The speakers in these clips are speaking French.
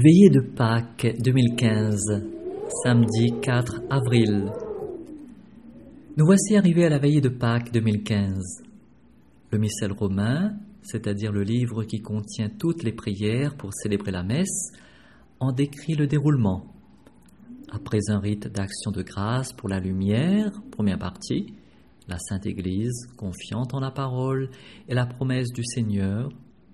Veillée de Pâques 2015, samedi 4 avril. Nous voici arrivés à la veillée de Pâques 2015. Le missel romain, c'est-à-dire le livre qui contient toutes les prières pour célébrer la messe, en décrit le déroulement. Après un rite d'action de grâce pour la lumière, première partie, la Sainte Église, confiante en la parole et la promesse du Seigneur,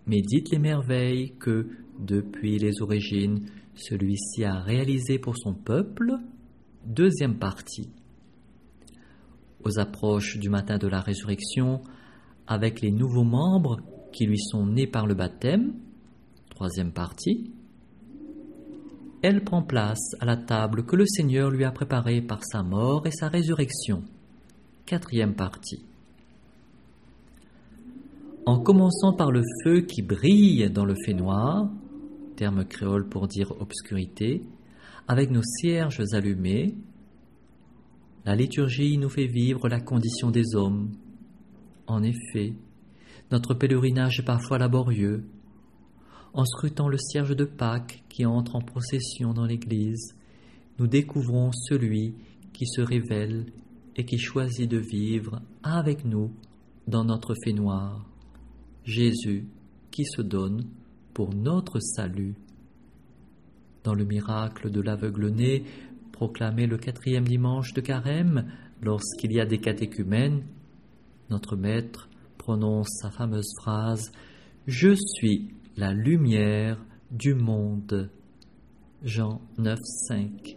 médite les merveilles que, depuis les origines, celui-ci a réalisées pour son peuple. Deuxième partie. Aux approches du matin de la résurrection, avec les nouveaux membres qui lui sont nés par le baptême. Troisième partie. Elle prend place à la table que le Seigneur lui a préparée par sa mort et sa résurrection. Quatrième partie. En commençant par le feu qui brille dans le fait noir, terme créole pour dire obscurité, avec nos cierges allumés, la liturgie nous fait vivre la condition des hommes. En effet, notre pèlerinage est parfois laborieux. En scrutant le cierge de Pâques qui entre en procession dans l'Église, nous découvrons celui qui se révèle et qui choisit de vivre avec nous dans notre fait noir. Jésus qui se donne pour notre salut. Dans le miracle de l'aveugle-né, proclamé le quatrième dimanche de carême, lorsqu'il y a des catéchumènes, notre Maître prononce sa fameuse phrase Je suis la lumière du monde. Jean 9, 5.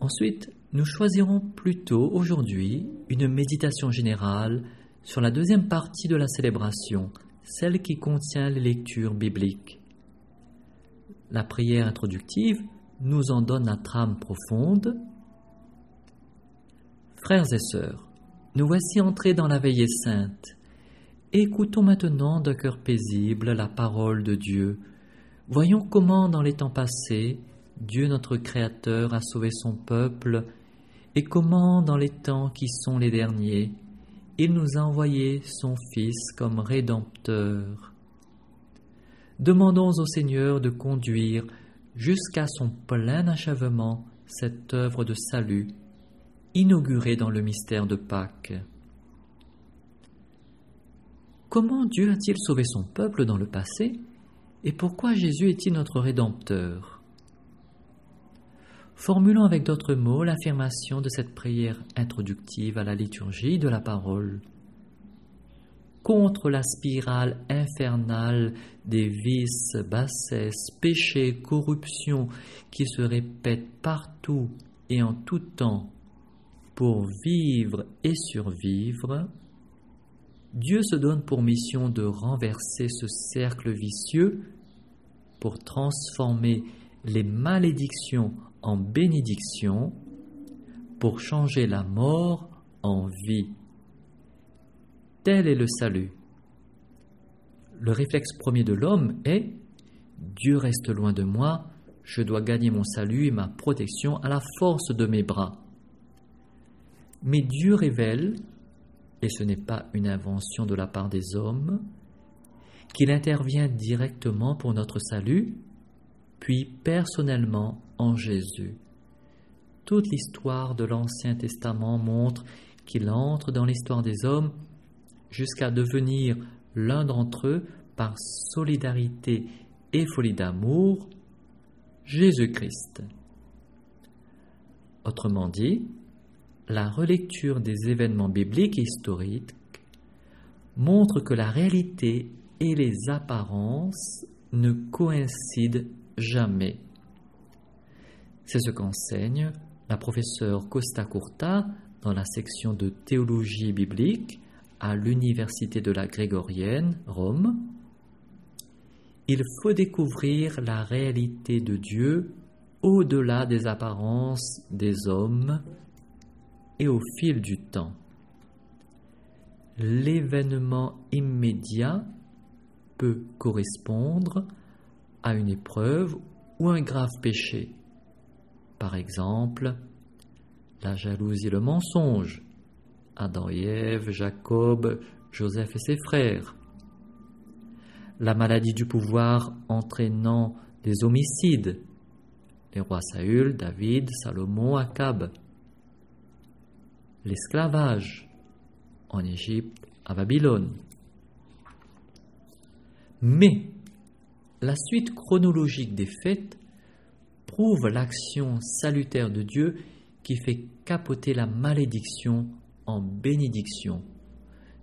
Ensuite, nous choisirons plutôt aujourd'hui une méditation générale sur la deuxième partie de la célébration, celle qui contient les lectures bibliques. La prière introductive nous en donne la trame profonde. Frères et sœurs, nous voici entrés dans la veillée sainte. Écoutons maintenant d'un cœur paisible la parole de Dieu. Voyons comment dans les temps passés, Dieu notre Créateur a sauvé son peuple, et comment dans les temps qui sont les derniers, il nous a envoyé son Fils comme Rédempteur. Demandons au Seigneur de conduire jusqu'à son plein achèvement cette œuvre de salut inaugurée dans le mystère de Pâques. Comment Dieu a-t-il sauvé son peuple dans le passé et pourquoi Jésus est-il notre Rédempteur? Formulons avec d'autres mots l'affirmation de cette prière introductive à la liturgie de la parole. Contre la spirale infernale des vices, bassesses, péchés, corruption qui se répètent partout et en tout temps pour vivre et survivre, Dieu se donne pour mission de renverser ce cercle vicieux pour transformer les malédictions en bénédiction pour changer la mort en vie. Tel est le salut. Le réflexe premier de l'homme est Dieu reste loin de moi, je dois gagner mon salut et ma protection à la force de mes bras. Mais Dieu révèle, et ce n'est pas une invention de la part des hommes, qu'il intervient directement pour notre salut puis personnellement en Jésus. Toute l'histoire de l'Ancien Testament montre qu'il entre dans l'histoire des hommes jusqu'à devenir l'un d'entre eux par solidarité et folie d'amour, Jésus-Christ. Autrement dit, la relecture des événements bibliques et historiques montre que la réalité et les apparences ne coïncident jamais. C'est ce qu'enseigne la professeure Costa Curta dans la section de théologie biblique à l'Université de la Grégorienne, Rome. Il faut découvrir la réalité de Dieu au-delà des apparences des hommes et au fil du temps. L'événement immédiat peut correspondre à une épreuve ou un grave péché. Par exemple, la jalousie et le mensonge. Adam et Ève, Jacob, Joseph et ses frères. la maladie du pouvoir entraînant des homicides, les rois Saül, David, Salomon, Akab, l'esclavage en Égypte, à Babylone. Mais la suite chronologique des faits prouve l'action salutaire de Dieu qui fait capoter la malédiction en bénédiction.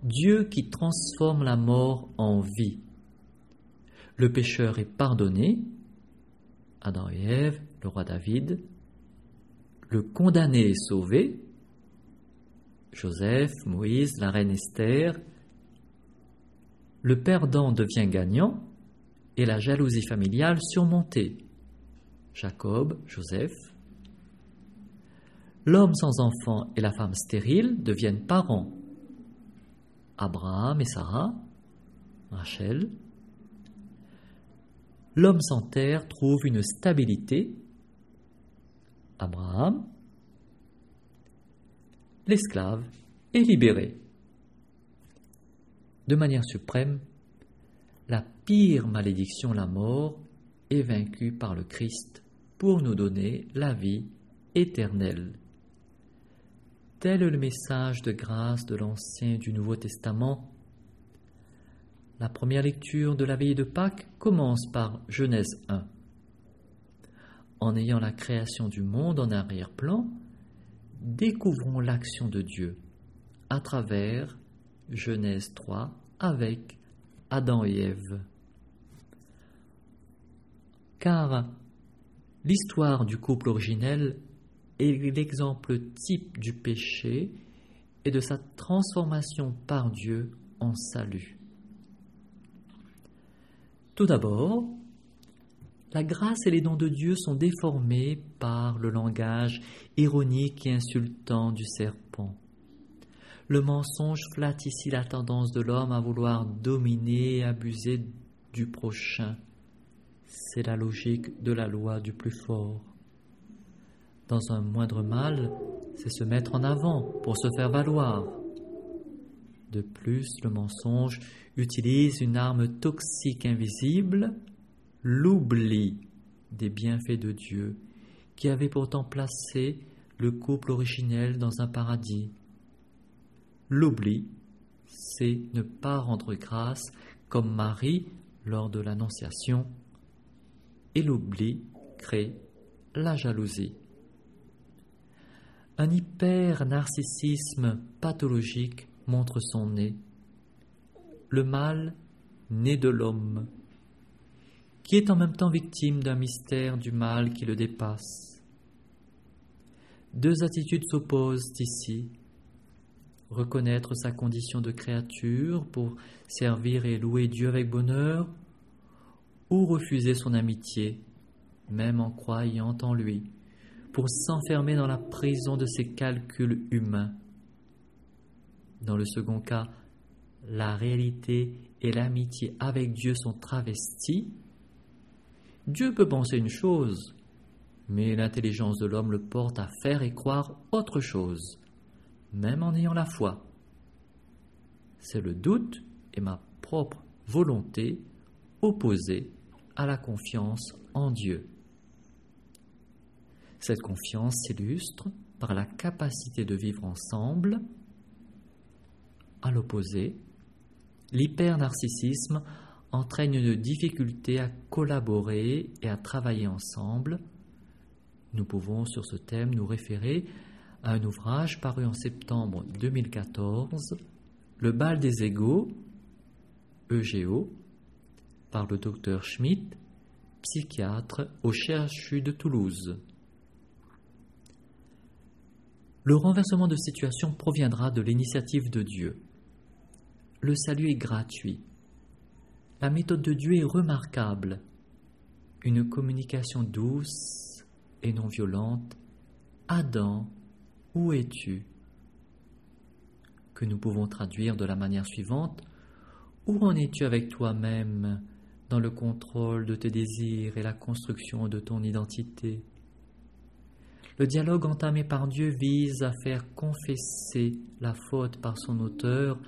Dieu qui transforme la mort en vie. Le pécheur est pardonné, Adam et Ève, le roi David. Le condamné est sauvé, Joseph, Moïse, la reine Esther. Le perdant devient gagnant et la jalousie familiale surmontée. Jacob, Joseph. L'homme sans enfant et la femme stérile deviennent parents. Abraham et Sarah, Rachel. L'homme sans terre trouve une stabilité. Abraham, l'esclave est libéré. De manière suprême, la pire malédiction, la mort, est vaincue par le Christ pour nous donner la vie éternelle. Tel est le message de grâce de l'Ancien et du Nouveau Testament. La première lecture de la veille de Pâques commence par Genèse 1. En ayant la création du monde en arrière-plan, découvrons l'action de Dieu à travers Genèse 3 avec Adam et Ève. Car l'histoire du couple originel est l'exemple type du péché et de sa transformation par Dieu en salut. Tout d'abord, la grâce et les dons de Dieu sont déformés par le langage ironique et insultant du serpent. Le mensonge flatte ici la tendance de l'homme à vouloir dominer et abuser du prochain. C'est la logique de la loi du plus fort. Dans un moindre mal, c'est se mettre en avant pour se faire valoir. De plus, le mensonge utilise une arme toxique invisible l'oubli des bienfaits de Dieu, qui avait pourtant placé le couple originel dans un paradis. L'oubli, c'est ne pas rendre grâce comme Marie lors de l'Annonciation, et l'oubli crée la jalousie. Un hyper-narcissisme pathologique montre son nez. Le mal né de l'homme qui est en même temps victime d'un mystère du mal qui le dépasse. Deux attitudes s'opposent ici. Reconnaître sa condition de créature pour servir et louer Dieu avec bonheur, ou refuser son amitié, même en croyant en lui, pour s'enfermer dans la prison de ses calculs humains. Dans le second cas, la réalité et l'amitié avec Dieu sont travesties Dieu peut penser une chose, mais l'intelligence de l'homme le porte à faire et croire autre chose, même en ayant la foi. C'est le doute et ma propre volonté opposée à la confiance en Dieu. Cette confiance s'illustre par la capacité de vivre ensemble. À l'opposé, l'hyper-narcissisme entraîne une difficulté à collaborer et à travailler ensemble. Nous pouvons sur ce thème nous référer un ouvrage paru en septembre 2014, Le bal des égaux, EGO, par le docteur Schmidt, psychiatre au CHU de Toulouse. Le renversement de situation proviendra de l'initiative de Dieu. Le salut est gratuit. La méthode de Dieu est remarquable. Une communication douce et non violente. Adam, où es-tu Que nous pouvons traduire de la manière suivante. Où en es-tu avec toi-même dans le contrôle de tes désirs et la construction de ton identité? Le dialogue entamé par Dieu vise à faire confesser la faute par son auteur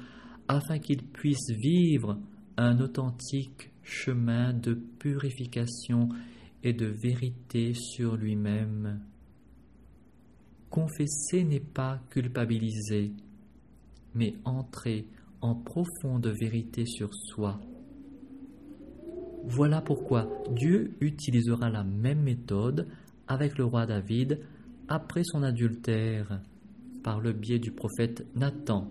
afin qu'il puisse vivre un authentique chemin de purification et de vérité sur lui-même. Confesser n'est pas culpabiliser, mais entrer en profonde vérité sur soi. Voilà pourquoi Dieu utilisera la même méthode avec le roi David après son adultère par le biais du prophète Nathan.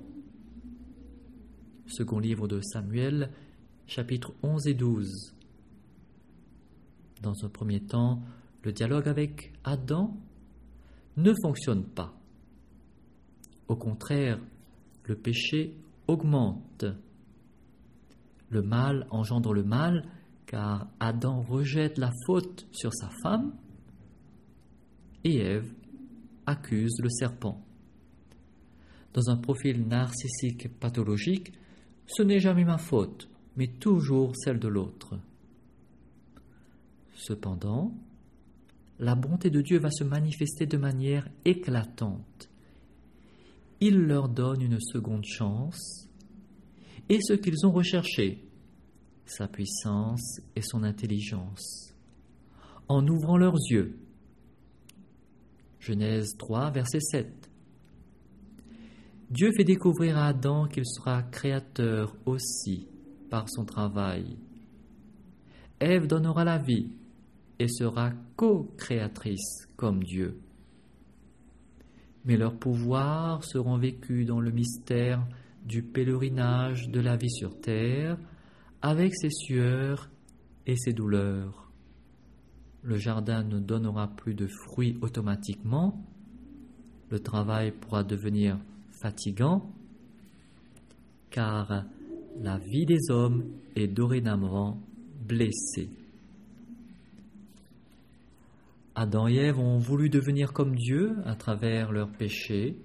Second livre de Samuel, chapitres 11 et 12. Dans un premier temps, le dialogue avec Adam ne fonctionne pas. Au contraire, le péché augmente. Le mal engendre le mal car Adam rejette la faute sur sa femme et Ève accuse le serpent. Dans un profil narcissique pathologique, ce n'est jamais ma faute, mais toujours celle de l'autre. Cependant, la bonté de Dieu va se manifester de manière éclatante. Il leur donne une seconde chance et ce qu'ils ont recherché, sa puissance et son intelligence, en ouvrant leurs yeux. Genèse 3, verset 7. Dieu fait découvrir à Adam qu'il sera créateur aussi par son travail. Ève donnera la vie sera co-créatrice comme Dieu. Mais leurs pouvoirs seront vécus dans le mystère du pèlerinage de la vie sur terre, avec ses sueurs et ses douleurs. Le jardin ne donnera plus de fruits automatiquement, le travail pourra devenir fatigant, car la vie des hommes est dorénavant blessée. Adam et Ève ont voulu devenir comme Dieu à travers leurs péchés.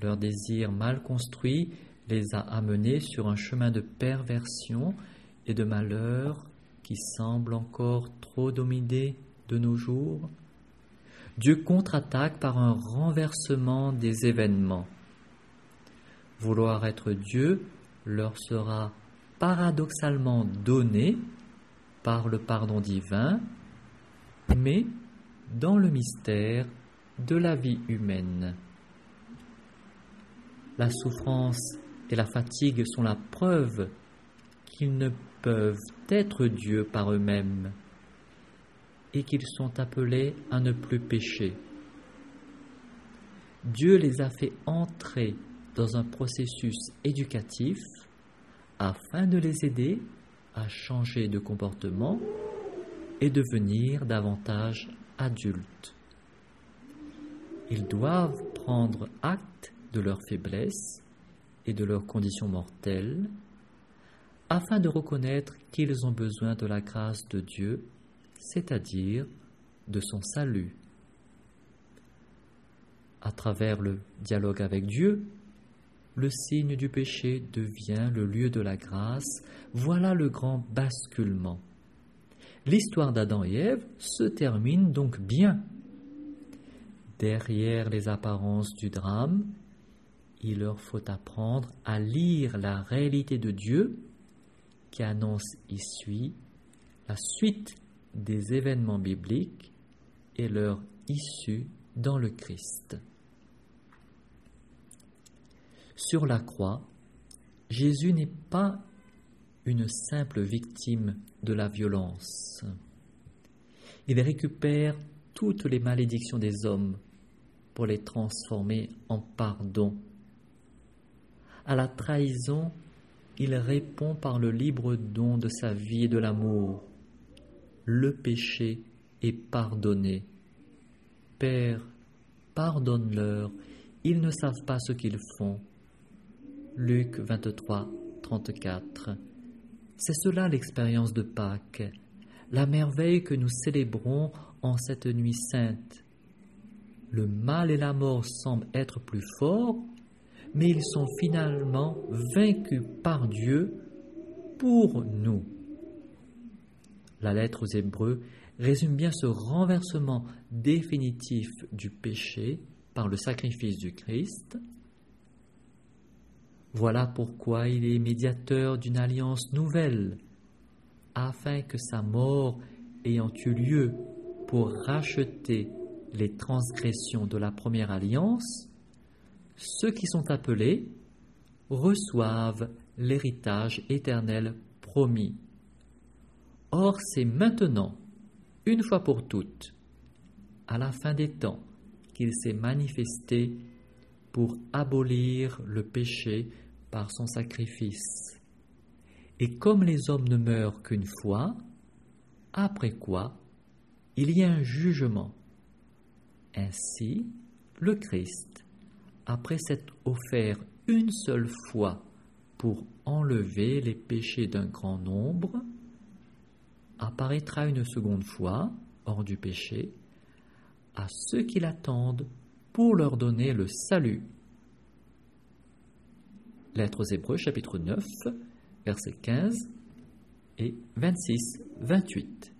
Leur désir mal construit les a amenés sur un chemin de perversion et de malheur qui semble encore trop dominer de nos jours. Dieu contre-attaque par un renversement des événements. Vouloir être Dieu leur sera paradoxalement donné par le pardon divin, mais dans le mystère de la vie humaine. La souffrance et la fatigue sont la preuve qu'ils ne peuvent être Dieu par eux-mêmes et qu'ils sont appelés à ne plus pécher. Dieu les a fait entrer dans un processus éducatif afin de les aider à changer de comportement et devenir davantage adultes. Ils doivent prendre acte de leur faiblesse et de leurs conditions mortelles afin de reconnaître qu'ils ont besoin de la grâce de Dieu, c'est-à-dire de son salut. À travers le dialogue avec Dieu, le signe du péché devient le lieu de la grâce. Voilà le grand basculement. L'histoire d'Adam et Ève se termine donc bien. Derrière les apparences du drame, il leur faut apprendre à lire la réalité de Dieu qui annonce ici la suite des événements bibliques et leur issue dans le Christ. Sur la croix, Jésus n'est pas une simple victime de la violence. Il récupère toutes les malédictions des hommes pour les transformer en pardon. À la trahison, il répond par le libre don de sa vie et de l'amour. Le péché est pardonné. Père, pardonne-leur, ils ne savent pas ce qu'ils font. Luc 23, 34. C'est cela l'expérience de Pâques, la merveille que nous célébrons en cette nuit sainte. Le mal et la mort semblent être plus forts, mais ils sont finalement vaincus par Dieu pour nous. La lettre aux Hébreux résume bien ce renversement définitif du péché par le sacrifice du Christ. Voilà pourquoi il est médiateur d'une alliance nouvelle afin que sa mort ayant eu lieu pour racheter les transgressions de la première alliance, ceux qui sont appelés reçoivent l'héritage éternel promis. Or c'est maintenant, une fois pour toutes, à la fin des temps, qu'il s'est manifesté pour abolir le péché par son sacrifice. Et comme les hommes ne meurent qu'une fois, après quoi il y a un jugement. Ainsi, le Christ, après s'être offert une seule fois pour enlever les péchés d'un grand nombre, apparaîtra une seconde fois, hors du péché, à ceux qui l'attendent pour leur donner le salut. Lettres aux Hébreux chapitre 9, versets 15 et 26-28.